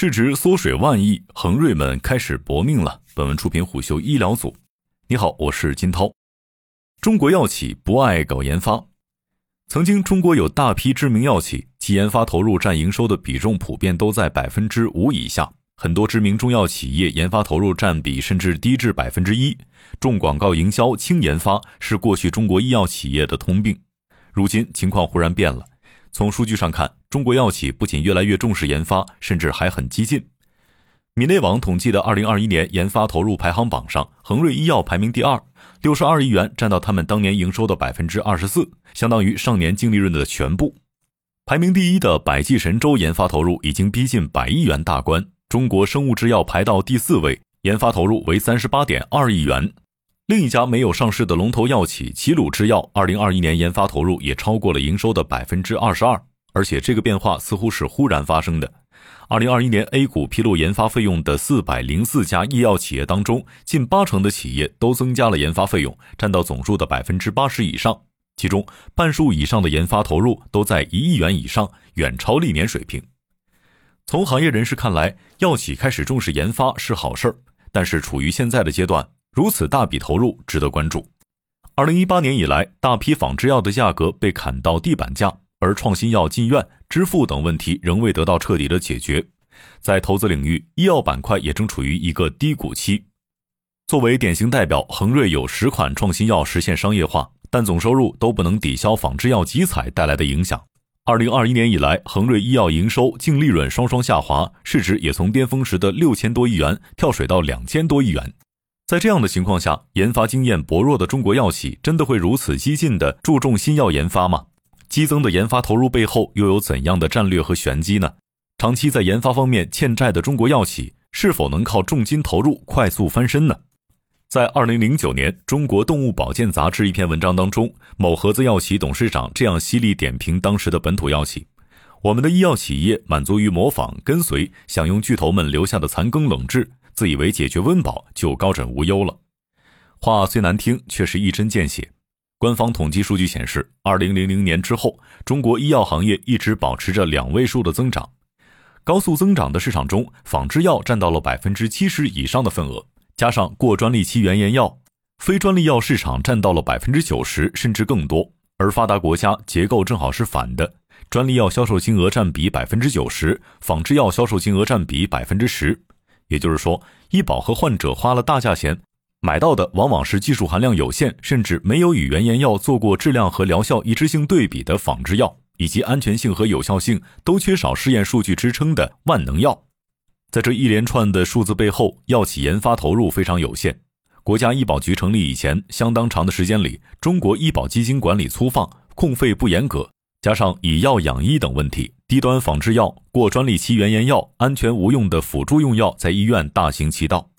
市值缩水万亿，恒瑞们开始搏命了。本文出品虎嗅医疗组。你好，我是金涛。中国药企不爱搞研发。曾经，中国有大批知名药企，其研发投入占营收的比重普遍都在百分之五以下。很多知名中药企业研发投入占比甚至低至百分之一。重广告营销、轻研发是过去中国医药企业的通病。如今情况忽然变了。从数据上看，中国药企不仅越来越重视研发，甚至还很激进。米内网统计的2021年研发投入排行榜上，恒瑞医药排名第二，六十二亿元占到他们当年营收的百分之二十四，相当于上年净利润的全部。排名第一的百济神州研发投入已经逼近百亿元大关，中国生物制药排到第四位，研发投入为三十八点二亿元。另一家没有上市的龙头药企齐鲁制药，二零二一年研发投入也超过了营收的百分之二十二，而且这个变化似乎是忽然发生的。二零二一年 A 股披露研发费用的四百零四家医药企业当中，近八成的企业都增加了研发费用，占到总数的百分之八十以上，其中半数以上的研发投入都在一亿元以上，远超历年水平。从行业人士看来，药企开始重视研发是好事儿，但是处于现在的阶段。如此大笔投入值得关注。二零一八年以来，大批仿制药的价格被砍到地板价，而创新药进院、支付等问题仍未得到彻底的解决。在投资领域，医药板块也正处于一个低谷期。作为典型代表，恒瑞有十款创新药实现商业化，但总收入都不能抵消仿制药集采带来的影响。二零二一年以来，恒瑞医药营收、净利润双双下滑，市值也从巅峰时的六千多亿元跳水到两千多亿元。在这样的情况下，研发经验薄弱的中国药企真的会如此激进地注重新药研发吗？激增的研发投入背后又有怎样的战略和玄机呢？长期在研发方面欠债的中国药企是否能靠重金投入快速翻身呢？在二零零九年《中国动物保健杂志》一篇文章当中，某合资药企董事长这样犀利点评当时的本土药企：“我们的医药企业满足于模仿、跟随，享用巨头们留下的残羹冷炙。”自以为解决温饱就高枕无忧了，话虽难听，却是一针见血。官方统计数据显示，二零零零年之后，中国医药行业一直保持着两位数的增长。高速增长的市场中，仿制药占到了百分之七十以上的份额，加上过专利期原研药，非专利药市场占到了百分之九十甚至更多。而发达国家结构正好是反的，专利药销售金额占比百分之九十，仿制药销售金额占比百分之十。也就是说，医保和患者花了大价钱买到的，往往是技术含量有限，甚至没有与原研药做过质量和疗效一致性对比的仿制药，以及安全性和有效性都缺少试验数据支撑的万能药。在这一连串的数字背后，药企研发投入非常有限。国家医保局成立以前，相当长的时间里，中国医保基金管理粗放，控费不严格。加上以药养医等问题，低端仿制药、过专利期原研药、安全无用的辅助用药在医院大行其道。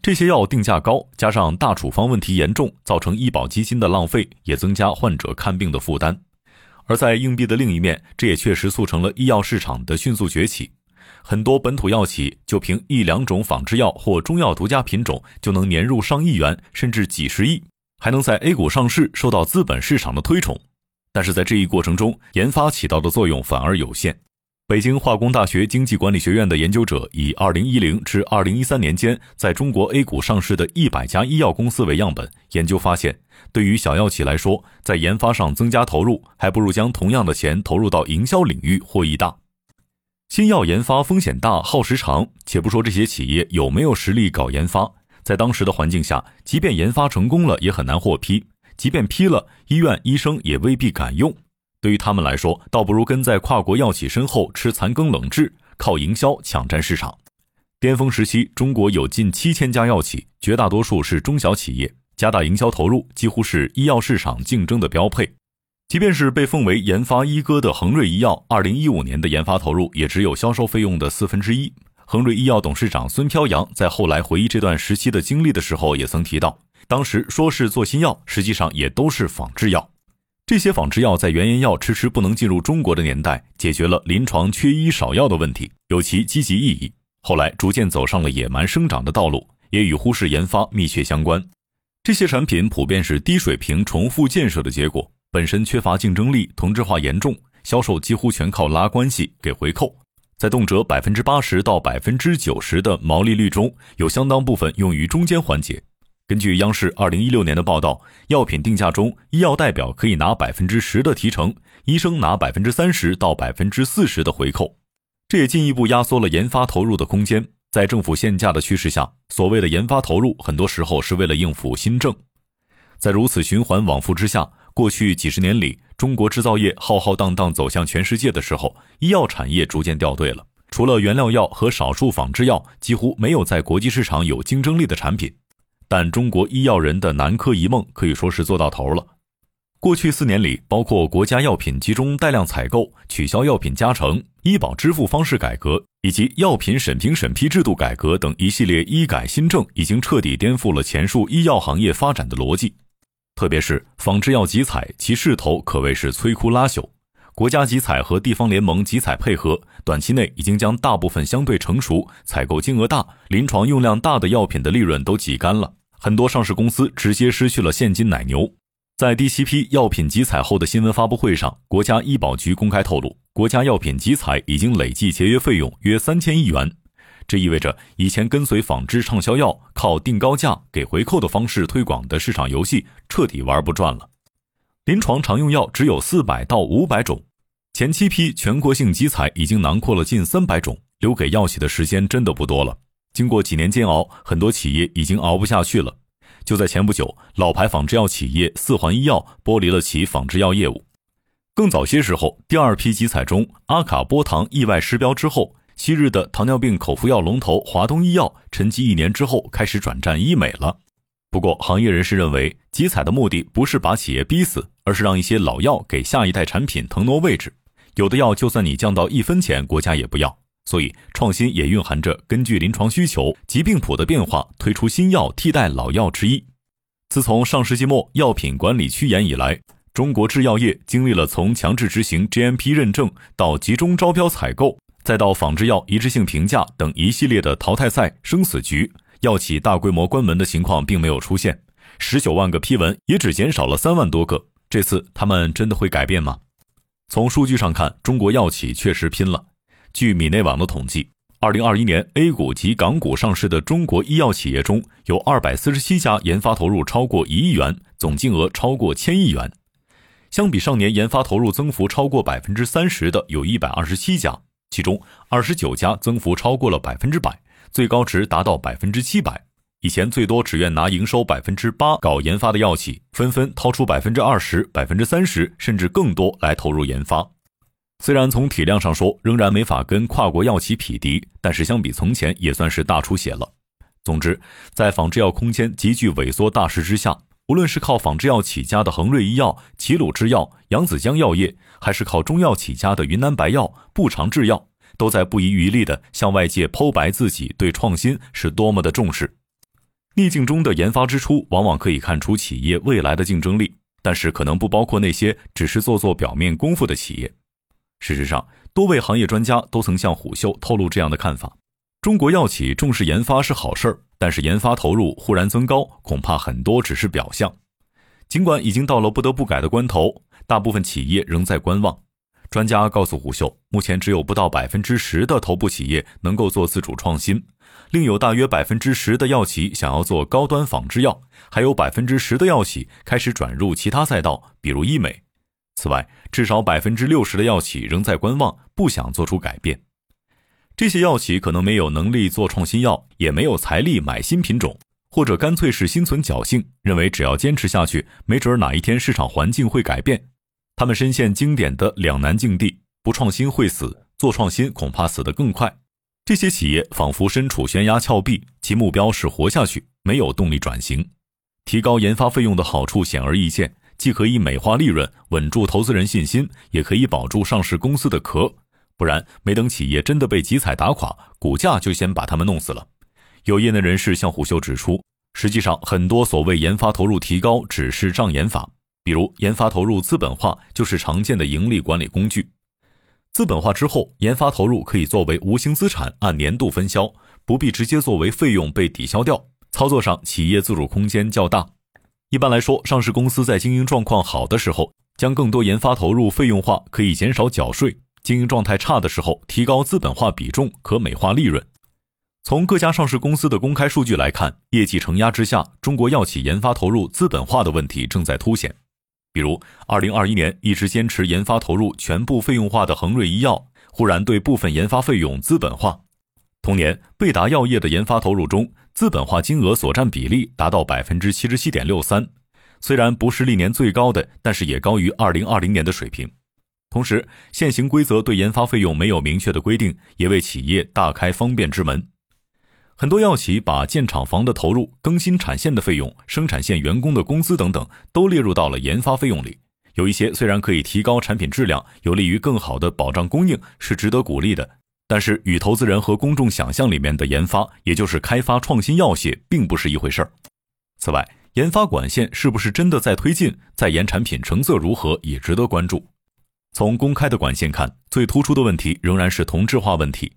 这些药定价高，加上大处方问题严重，造成医保基金的浪费，也增加患者看病的负担。而在硬币的另一面，这也确实促成了医药市场的迅速崛起。很多本土药企就凭一两种仿制药或中药独家品种，就能年入上亿元，甚至几十亿，还能在 A 股上市，受到资本市场的推崇。但是在这一过程中，研发起到的作用反而有限。北京化工大学经济管理学院的研究者以2010至2013年间在中国 A 股上市的一百家医药公司为样本，研究发现，对于小药企来说，在研发上增加投入，还不如将同样的钱投入到营销领域，获益大。新药研发风险大，耗时长。且不说这些企业有没有实力搞研发，在当时的环境下，即便研发成功了，也很难获批。即便批了，医院医生也未必敢用。对于他们来说，倒不如跟在跨国药企身后吃残羹冷炙，靠营销抢占市场。巅峰时期，中国有近七千家药企，绝大多数是中小企业，加大营销投入几乎是医药市场竞争的标配。即便是被奉为研发一哥的恒瑞医药，二零一五年的研发投入也只有销售费用的四分之一。恒瑞医药董事长孙飘扬在后来回忆这段时期的经历的时候，也曾提到。当时说是做新药，实际上也都是仿制药。这些仿制药在原研药迟迟不能进入中国的年代，解决了临床缺医少药的问题，有其积极意义。后来逐渐走上了野蛮生长的道路，也与忽视研发密切相关。这些产品普遍是低水平重复建设的结果，本身缺乏竞争力，同质化严重，销售几乎全靠拉关系给回扣。在动辄百分之八十到百分之九十的毛利率中，有相当部分用于中间环节。根据央视二零一六年的报道，药品定价中，医药代表可以拿百分之十的提成，医生拿百分之三十到百分之四十的回扣，这也进一步压缩了研发投入的空间。在政府限价的趋势下，所谓的研发投入，很多时候是为了应付新政。在如此循环往复之下，过去几十年里。中国制造业浩浩荡荡走向全世界的时候，医药产业逐渐掉队了。除了原料药和少数仿制药，几乎没有在国际市场有竞争力的产品。但中国医药人的南柯一梦可以说是做到头了。过去四年里，包括国家药品集中带量采购、取消药品加成、医保支付方式改革以及药品审评审批制度改革等一系列医改新政，已经彻底颠覆了前述医药行业发展的逻辑。特别是仿制药集采，其势头可谓是摧枯拉朽。国家集采和地方联盟集采配合，短期内已经将大部分相对成熟、采购金额大、临床用量大的药品的利润都挤干了。很多上市公司直接失去了现金奶牛。在第七批药品集采后的新闻发布会上，国家医保局公开透露，国家药品集采已经累计节约费用约三千亿元。这意味着，以前跟随仿制畅销药、靠定高价给回扣的方式推广的市场游戏彻底玩不转了。临床常用药只有四百到五百种，前七批全国性集采已经囊括了近三百种，留给药企的时间真的不多了。经过几年煎熬，很多企业已经熬不下去了。就在前不久，老牌仿制药企业四环医药剥离了其仿制药业务。更早些时候，第二批集采中，阿卡波糖意外失标之后。昔日的糖尿病口服药龙头华东医药，沉寂一年之后开始转战医美了。不过，行业人士认为，集采的目的不是把企业逼死，而是让一些老药给下一代产品腾挪位置。有的药就算你降到一分钱，国家也不要。所以，创新也蕴含着根据临床需求、疾病谱的变化，推出新药替代老药之一。自从上世纪末药品管理趋严以来，中国制药业经历了从强制执行 GMP 认证到集中招标采购。再到仿制药一致性评价等一系列的淘汰赛生死局，药企大规模关门的情况并没有出现，十九万个批文也只减少了三万多个。这次他们真的会改变吗？从数据上看，中国药企确实拼了。据米内网的统计，二零二一年 A 股及港股上市的中国医药企业中有二百四十七家研发投入超过一亿元，总金额超过千亿元。相比上年研发投入增幅超过百分之三十的有一百二十七家。其中二十九家增幅超过了百分之百，最高值达到百分之七百。以前最多只愿拿营收百分之八搞研发的药企，纷纷掏出百分之二十、百分之三十，甚至更多来投入研发。虽然从体量上说仍然没法跟跨国药企匹敌，但是相比从前也算是大出血了。总之，在仿制药空间急剧萎缩大势之下，无论是靠仿制药起家的恒瑞医药、齐鲁制药、扬子江药业，还是靠中药起家的云南白药、步长制药，都在不遗余力地向外界剖白自己对创新是多么的重视。逆境中的研发支出，往往可以看出企业未来的竞争力，但是可能不包括那些只是做做表面功夫的企业。事实上，多位行业专家都曾向虎嗅透露这样的看法：中国药企重视研发是好事儿。但是研发投入忽然增高，恐怕很多只是表象。尽管已经到了不得不改的关头，大部分企业仍在观望。专家告诉虎嗅，目前只有不到百分之十的头部企业能够做自主创新，另有大约百分之十的药企想要做高端仿制药，还有百分之十的药企开始转入其他赛道，比如医美。此外，至少百分之六十的药企仍在观望，不想做出改变。这些药企可能没有能力做创新药，也没有财力买新品种，或者干脆是心存侥幸，认为只要坚持下去，没准哪一天市场环境会改变。他们深陷经典的两难境地：不创新会死，做创新恐怕死得更快。这些企业仿佛身处悬崖峭壁，其目标是活下去，没有动力转型。提高研发费用的好处显而易见，既可以美化利润，稳住投资人信心，也可以保住上市公司的壳。不然，没等企业真的被集采打垮，股价就先把他们弄死了。有业内人士向虎嗅指出，实际上很多所谓研发投入提高只是障眼法，比如研发投入资本化就是常见的盈利管理工具。资本化之后，研发投入可以作为无形资产按年度分销，不必直接作为费用被抵消掉。操作上，企业自主空间较大。一般来说，上市公司在经营状况好的时候，将更多研发投入费用化，可以减少缴税。经营状态差的时候，提高资本化比重可美化利润。从各家上市公司的公开数据来看，业绩承压之下，中国药企研发投入资本化的问题正在凸显。比如，二零二一年一直坚持研发投入全部费用化的恒瑞医药，忽然对部分研发费用资本化。同年，贝达药业的研发投入中，资本化金额所占比例达到百分之七十七点六三，虽然不是历年最高的，但是也高于二零二零年的水平。同时，现行规则对研发费用没有明确的规定，也为企业大开方便之门。很多药企把建厂房的投入、更新产线的费用、生产线员工的工资等等，都列入到了研发费用里。有一些虽然可以提高产品质量，有利于更好的保障供应，是值得鼓励的，但是与投资人和公众想象里面的研发，也就是开发创新药械，并不是一回事儿。此外，研发管线是不是真的在推进，在研产品成色如何，也值得关注。从公开的管线看，最突出的问题仍然是同质化问题。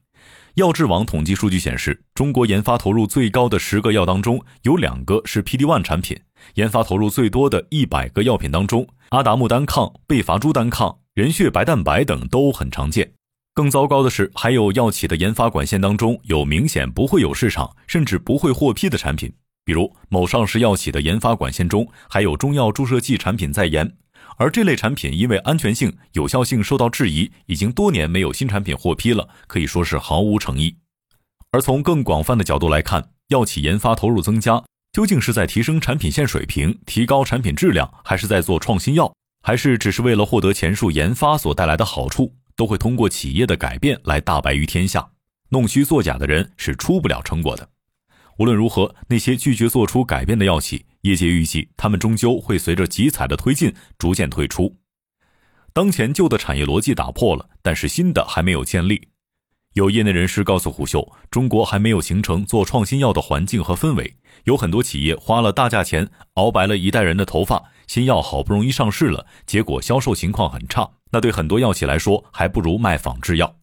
药智网统计数据显示，中国研发投入最高的十个药当中，有两个是 PD-1 产品；研发投入最多的一百个药品当中，阿达木单抗、贝伐珠单抗、人血白蛋白等都很常见。更糟糕的是，还有药企的研发管线当中有明显不会有市场，甚至不会获批的产品，比如某上市药企的研发管线中还有中药注射剂产品在研。而这类产品因为安全性、有效性受到质疑，已经多年没有新产品获批了，可以说是毫无诚意。而从更广泛的角度来看，药企研发投入增加，究竟是在提升产品线水平、提高产品质量，还是在做创新药，还是只是为了获得前述研发所带来的好处，都会通过企业的改变来大白于天下。弄虚作假的人是出不了成果的。无论如何，那些拒绝做出改变的药企。业界预计，他们终究会随着集采的推进逐渐退出。当前旧的产业逻辑打破了，但是新的还没有建立。有业内人士告诉虎嗅，中国还没有形成做创新药的环境和氛围，有很多企业花了大价钱熬白了一代人的头发，新药好不容易上市了，结果销售情况很差。那对很多药企来说，还不如卖仿制药。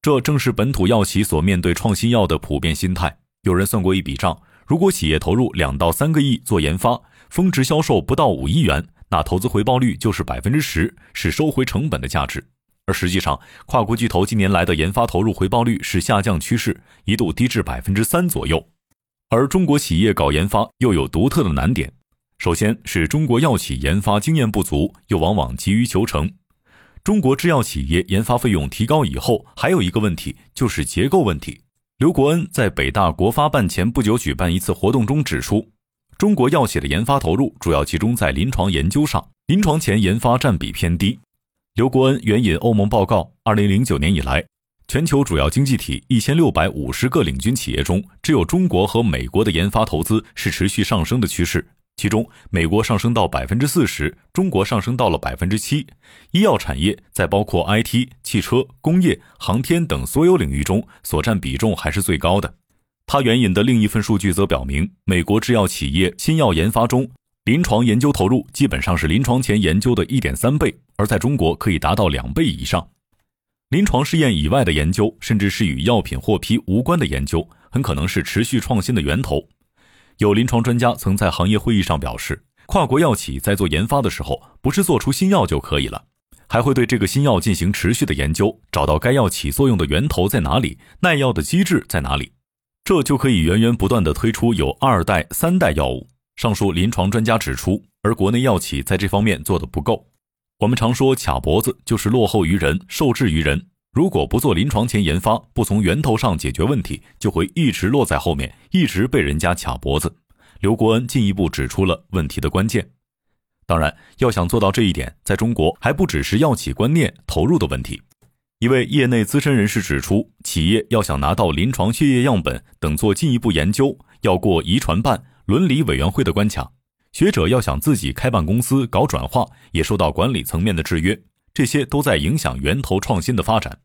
这正是本土药企所面对创新药的普遍心态。有人算过一笔账。如果企业投入两到三个亿做研发，峰值销售不到五亿元，那投资回报率就是百分之十，是收回成本的价值。而实际上，跨国巨头近年来的研发投入回报率是下降趋势，一度低至百分之三左右。而中国企业搞研发又有独特的难点，首先是中国药企研发经验不足，又往往急于求成。中国制药企业研发费用提高以后，还有一个问题就是结构问题。刘国恩在北大国发办前不久举办一次活动中指出，中国药企的研发投入主要集中在临床研究上，临床前研发占比偏低。刘国恩援引欧盟报告，二零零九年以来，全球主要经济体一千六百五十个领军企业中，只有中国和美国的研发投资是持续上升的趋势。其中，美国上升到百分之四十，中国上升到了百分之七。医药产业在包括 IT、汽车、工业、航天等所有领域中所占比重还是最高的。他援引的另一份数据则表明，美国制药企业新药研发中，临床研究投入基本上是临床前研究的一点三倍，而在中国可以达到两倍以上。临床试验以外的研究，甚至是与药品获批无关的研究，很可能是持续创新的源头。有临床专家曾在行业会议上表示，跨国药企在做研发的时候，不是做出新药就可以了，还会对这个新药进行持续的研究，找到该药起作用的源头在哪里，耐药的机制在哪里，这就可以源源不断的推出有二代、三代药物。上述临床专家指出，而国内药企在这方面做的不够。我们常说卡脖子，就是落后于人，受制于人。如果不做临床前研发，不从源头上解决问题，就会一直落在后面，一直被人家卡脖子。刘国恩进一步指出了问题的关键。当然，要想做到这一点，在中国还不只是药企观念投入的问题。一位业内资深人士指出，企业要想拿到临床血液样本等做进一步研究，要过遗传办、伦理委员会的关卡；学者要想自己开办公司搞转化，也受到管理层面的制约。这些都在影响源头创新的发展。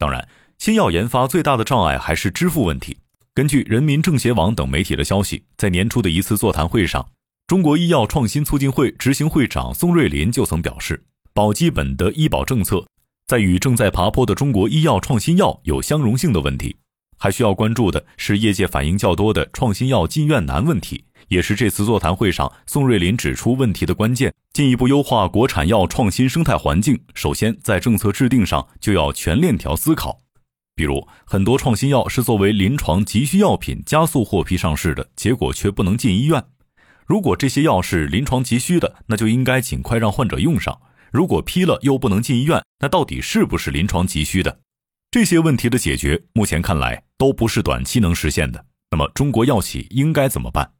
当然，新药研发最大的障碍还是支付问题。根据人民政协网等媒体的消息，在年初的一次座谈会上，中国医药创新促进会执行会长宋瑞林就曾表示，保基本的医保政策在与正在爬坡的中国医药创新药有相容性的问题。还需要关注的是业界反映较多的创新药进院难问题，也是这次座谈会上宋瑞林指出问题的关键。进一步优化国产药创新生态环境，首先在政策制定上就要全链条思考。比如，很多创新药是作为临床急需药品加速获批上市的，结果却不能进医院。如果这些药是临床急需的，那就应该尽快让患者用上。如果批了又不能进医院，那到底是不是临床急需的？这些问题的解决，目前看来都不是短期能实现的。那么，中国药企应该怎么办？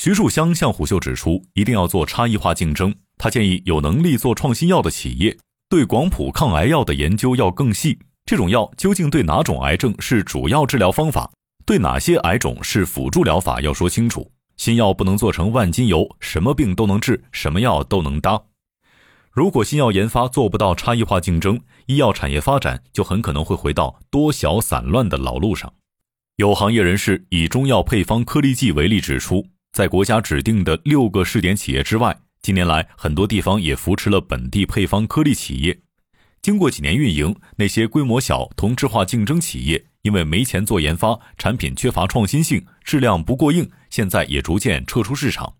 徐树香向虎嗅指出，一定要做差异化竞争。他建议有能力做创新药的企业，对广谱抗癌药的研究要更细。这种药究竟对哪种癌症是主要治疗方法，对哪些癌种是辅助疗法，要说清楚。新药不能做成万金油，什么病都能治，什么药都能搭。如果新药研发做不到差异化竞争，医药产业发展就很可能会回到多小散乱的老路上。有行业人士以中药配方颗粒剂为例指出，在国家指定的六个试点企业之外，近年来很多地方也扶持了本地配方颗粒企业。经过几年运营，那些规模小、同质化竞争企业，因为没钱做研发，产品缺乏创新性，质量不过硬，现在也逐渐撤出市场。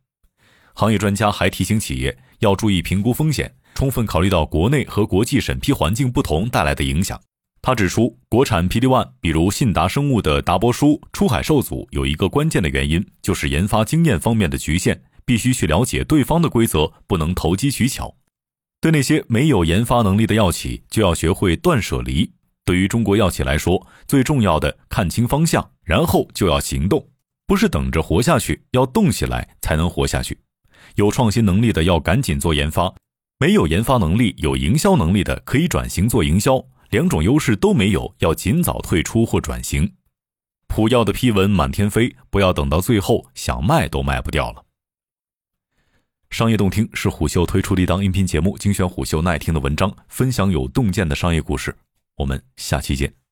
行业专家还提醒企业要注意评估风险。充分考虑到国内和国际审批环境不同带来的影响，他指出，国产 PD-1，比如信达生物的达波舒出海受阻，有一个关键的原因就是研发经验方面的局限，必须去了解对方的规则，不能投机取巧。对那些没有研发能力的药企，就要学会断舍离。对于中国药企来说，最重要的看清方向，然后就要行动，不是等着活下去，要动起来才能活下去。有创新能力的要赶紧做研发。没有研发能力、有营销能力的可以转型做营销，两种优势都没有，要尽早退出或转型。普药的批文满天飞，不要等到最后想卖都卖不掉了。商业洞听是虎嗅推出的一档音频节目，精选虎嗅耐听的文章，分享有洞见的商业故事。我们下期见。